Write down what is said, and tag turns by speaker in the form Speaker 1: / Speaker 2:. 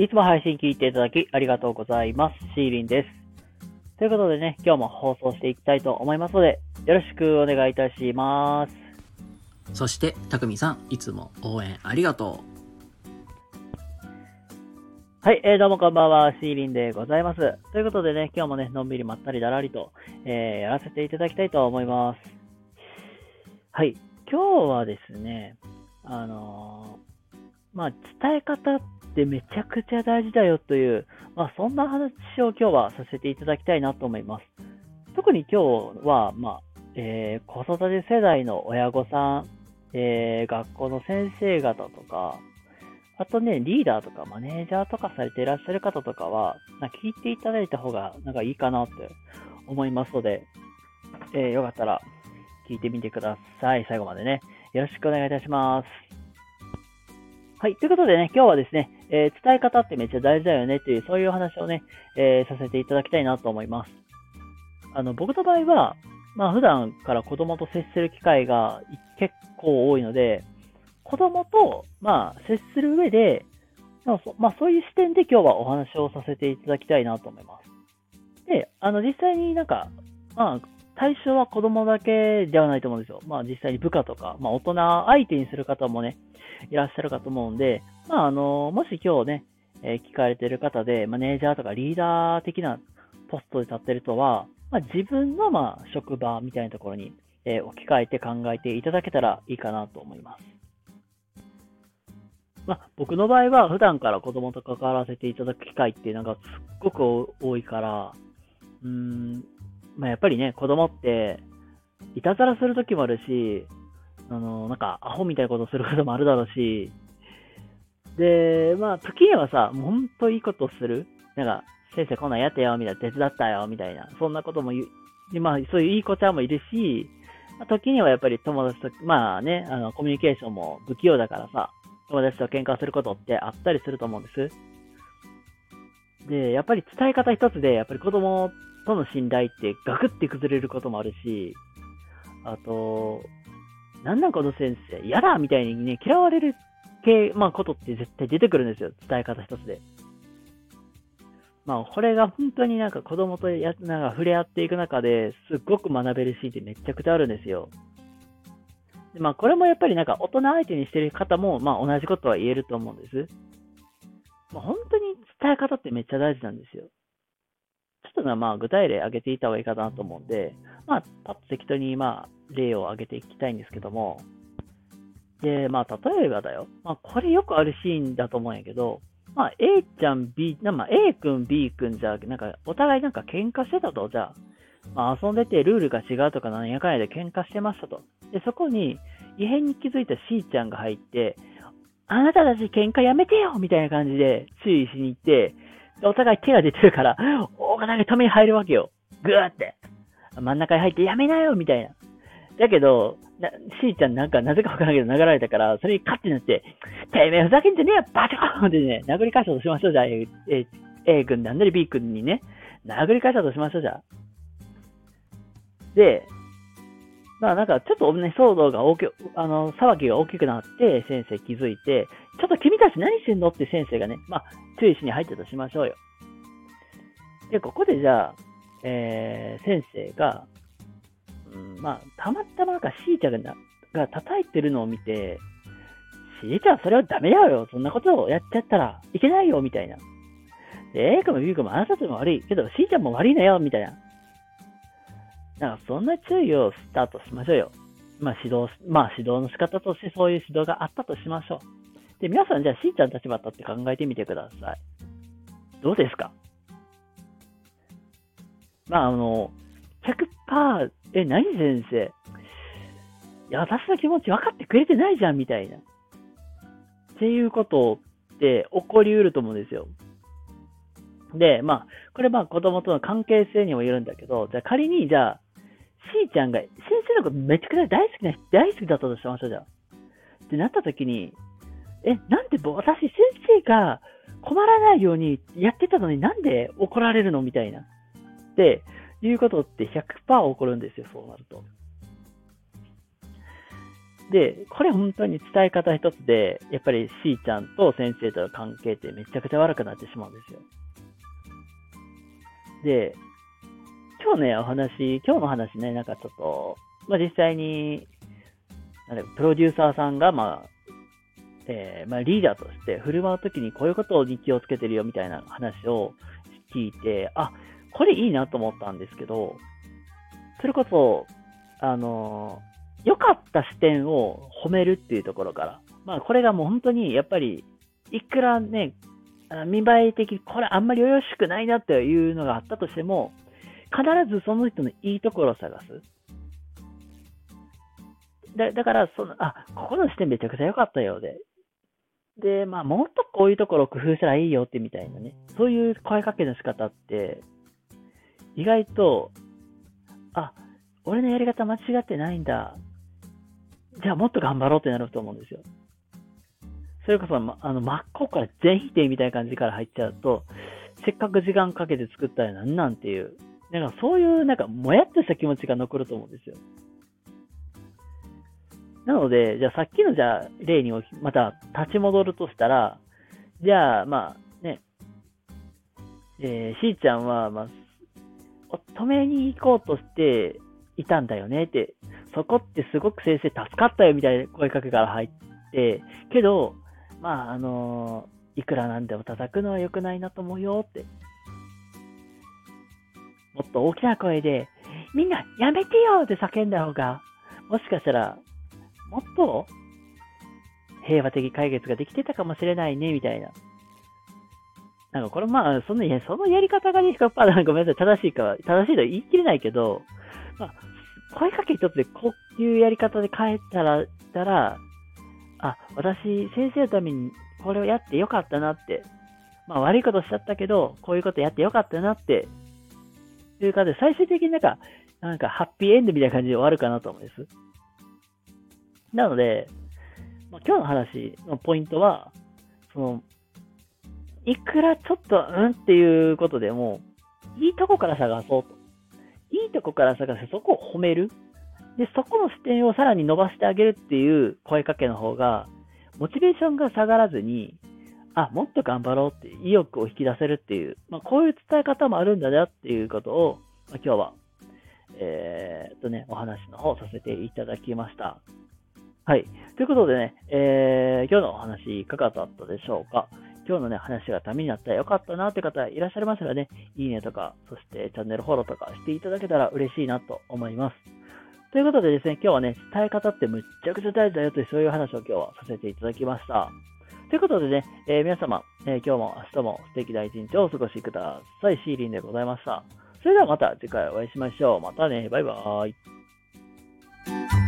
Speaker 1: いつも配信聞いていただきありがとうございます。シーリンです。ということでね、今日も放送していきたいと思いますので、よろしくお願いいたします。
Speaker 2: そして、たくみさん、いつも応援ありがと
Speaker 1: はい、えー、どうもこんばんは、シーリンでございます。ということでね、今日もね、のんびりまったりだらりと、えー、やらせていただきたいと思います。はい、今日はですね、あのーまあ、伝え方ってめちゃくちゃ大事だよという、まあ、そんな話を今日はさせていただきたいなと思います。特に今日は、まあ、えー、子育て世代の親御さん、えー、学校の先生方とか、あとね、リーダーとかマネージャーとかされていらっしゃる方とかは、なか聞いていただいた方がなんかいいかなって思いますので、えーよかったら聞いてみてください。最後までね。よろしくお願いいたします。はい。ということでね、今日はですね、えー伝え方ってめっちゃ大事だよねっていう、そういうお話をね、えーさせていただきたいなと思います。あの、僕の場合は、まあ普段から子供と接する機会が結構多いので、子供と、まあ、接する上で、まあそまあ、そういう視点で今日はお話をさせていただきたいなと思います。で、あの、実際になんか、まあ、対象は子供だけではないと思うんですよ。まあ、実際に部下とか、まあ、大人相手にする方もね、いらっしゃるかと思うんで、まあ、あの、もし今日ね、えー聞かれてる方で、マネージャーとかリーダー的なポストで立ってる人は、まあ、自分の、まあ、職場みたいなところに、えー置き換えて考えていただけたらいいかなと思います。まあ、僕の場合は普段から子供と関わらせていただく機会っていうのがすっごく多いから、うん、まあ、やっぱりね、子供って、いたずらする時もあるし、あの、なんか、アホみたいなことすることもあるだろうし、で、まあ、時にはさ、もう本当いいことする。なんか、先生こんなんやってよ、みたいな、手伝ったよ、みたいな、そんなことも言う、まあ、そういういい子ちゃんもいるし、ま、時にはやっぱり友達と、まあね、あの、コミュニケーションも不器用だからさ、友達と喧嘩することってあったりすると思うんです。で、やっぱり伝え方一つで、やっぱり子供との信頼ってガクって崩れることもあるし、あと、なんなんこの先生、嫌だみたいにね、嫌われる系、まあことって絶対出てくるんですよ。伝え方一つで。まあ、これが本当になんか子供とや、なんか触れ合っていく中ですっごく学べるシーンってめちゃくちゃあるんですよ。でまあ、これもやっぱりなんか大人相手にしてる方も、まあ同じことは言えると思うんです。まあ、本当に伝え方ってめっちゃ大事なんですよ。ちょっとなまあ具体例挙げていた方がいいかなと思うんで、まあ、パッと適当にまあ例を挙げていきたいんですけども、で、まあ例えばだよ。まあこれよくあるシーンだと思うんやけど、まあ A ちゃん B、なまあ A 君 B 君じゃ、なんかお互いなんか喧嘩してたと、じゃあ、まあ遊んでてルールが違うとかなんやかんやで喧嘩してましたと。で、そこに異変に気づいた C ちゃんが入って、あなたたち喧嘩やめてよみたいな感じで注意しに行って、お互い手が出てるから、お互い止めに入るわけよ。ぐーって。真ん中に入ってやめなよみたいな。だけど、な C ちゃんなんかなぜかわからんけど殴られたから、それにカッてなって、てめえふざけんじゃねえよバチコーンってね、殴り返そうとしましょうじゃあ、A, A, 君なんなり B 君にね、殴り返そうとしましょうじゃあ。で、まあなんかちょっとね、騒動が大き、あの、騒ぎが大きくなって、先生気づいて、ちょっと君たち何してんのって先生がね、まあ注意しに入ったとしましょうよ。で、ここでじゃあ、えー、先生が、うん、まあ、たまたまなんか C ちゃんがが叩いてるのを見て、C ちゃんそれはダメだよ。そんなことをやっちゃったらいけないよ、みたいな。で、A 君も B 君もあなたたちも悪い。けど C ちゃんも悪いのよ、みたいな。なんかそんな注意をスタートしましょうよ。まあ指導、まあ指導の仕方としてそういう指導があったとしましょう。で、皆さんじゃあ C ちゃん立場に立って考えてみてください。どうですか？まああの、100%、え、何先生いや、私の気持ち分かってくれてないじゃん、みたいな。っていうことって起こりうると思うんですよ。で、まあ、これまあ子供との関係性にもよるんだけど、じゃ仮に、じゃあ、C ちゃんが先生のことめちゃくちゃ大好きな、大好きだったとしましょう、じゃ。ってなった時に、え、なんで私先生が困らないようにやってたのになんで怒られるのみたいな。っていうことって100%起こるんですよ、そうなると。で、これ本当に伝え方一つで、やっぱり C ちゃんと先生との関係ってめちゃくちゃ悪くなってしまうんですよ。で、今日ね、お話、今日の話ね、なんかちょっと、まあ、実際に、なんプロデューサーさんが、まあ、えー、まあ、リーダーとして振る舞うときにこういうことに気をつけてるよみたいな話を聞いて、あ、これいいなと思ったんですけど、それこそ、あの良かった視点を褒めるっていうところから、まあこれがもう本当にやっぱり、いくらね、見栄え的にこれあんまりよろしくないなっていうのがあったとしても、必ずその人のいいところを探す。だだから、その、あ、ここの視点めちゃくちゃ良かったようで。で、まあ、もっとこういうところを工夫したらいいよってみたいなね。そういう声かけの仕方って、意外と、あ、俺のやり方間違ってないんだ。じゃあもっと頑張ろうってなると思うんですよ。それこそ、まあの、真っ向から全否定みたいな感じから入っちゃうと、せっかく時間かけて作ったらなんなんていう、なんかそういう、なんか、もやっとした気持ちが残ると思うんですよ。なので、じゃあさっきのじゃあ例にまた立ち戻るとしたら、じゃあまあね、えー、しーちゃんは、まあ、止めに行こうとしていたんだよねって、そこってすごく先生助かったよみたいな声かけから入って、けど、まああのいくらなんでも叩くのは良くないなと思うよって。もっと大きな声で、みんなやめてよって叫んだ方が、もしかしたらもっと平和的解決ができてたかもしれないね、みたいな。なんかこれまあ、その、そのやり方がね、ごめんなさい、正しいか、正しいとは言い切れないけど、まあ、声かけ一つでこういうやり方で変えたら、たら、あ、私、先生のためにこれをやってよかったなって、まあ悪いことしちゃったけど、こういうことやってよかったなって、というかで、最終的になんか、なんかハッピーエンドみたいな感じで終わるかなと思うんです。なので、まあ、今日の話のポイントは、その、いくらちょっと、うんっていうことでも、いいとこから探そうと。いいとこから探して、そこを褒める。で、そこの視点をさらに伸ばしてあげるっていう声かけの方が、モチベーションが下がらずに、あ、もっと頑張ろうって意欲を引き出せるっていう、まあ、こういう伝え方もあるんだなっていうことを、まあ、今日は、えー、っとね、お話の方させていただきました。はい。ということでね、えー、今日のお話いかがだったでしょうか今日のね、話がためになったらよかったなって方いらっしゃいましたらね、いいねとか、そしてチャンネルフォローとかしていただけたら嬉しいなと思います。ということでですね、今日はね、伝え方ってむっちゃくちゃ大事だよというそういう話を今日はさせていただきました。ということでね、えー、皆様、えー、今日も明日も素敵な一日をお過ごしください。シーリンでございました。それではまた次回お会いしましょう。またね、バイバーイ。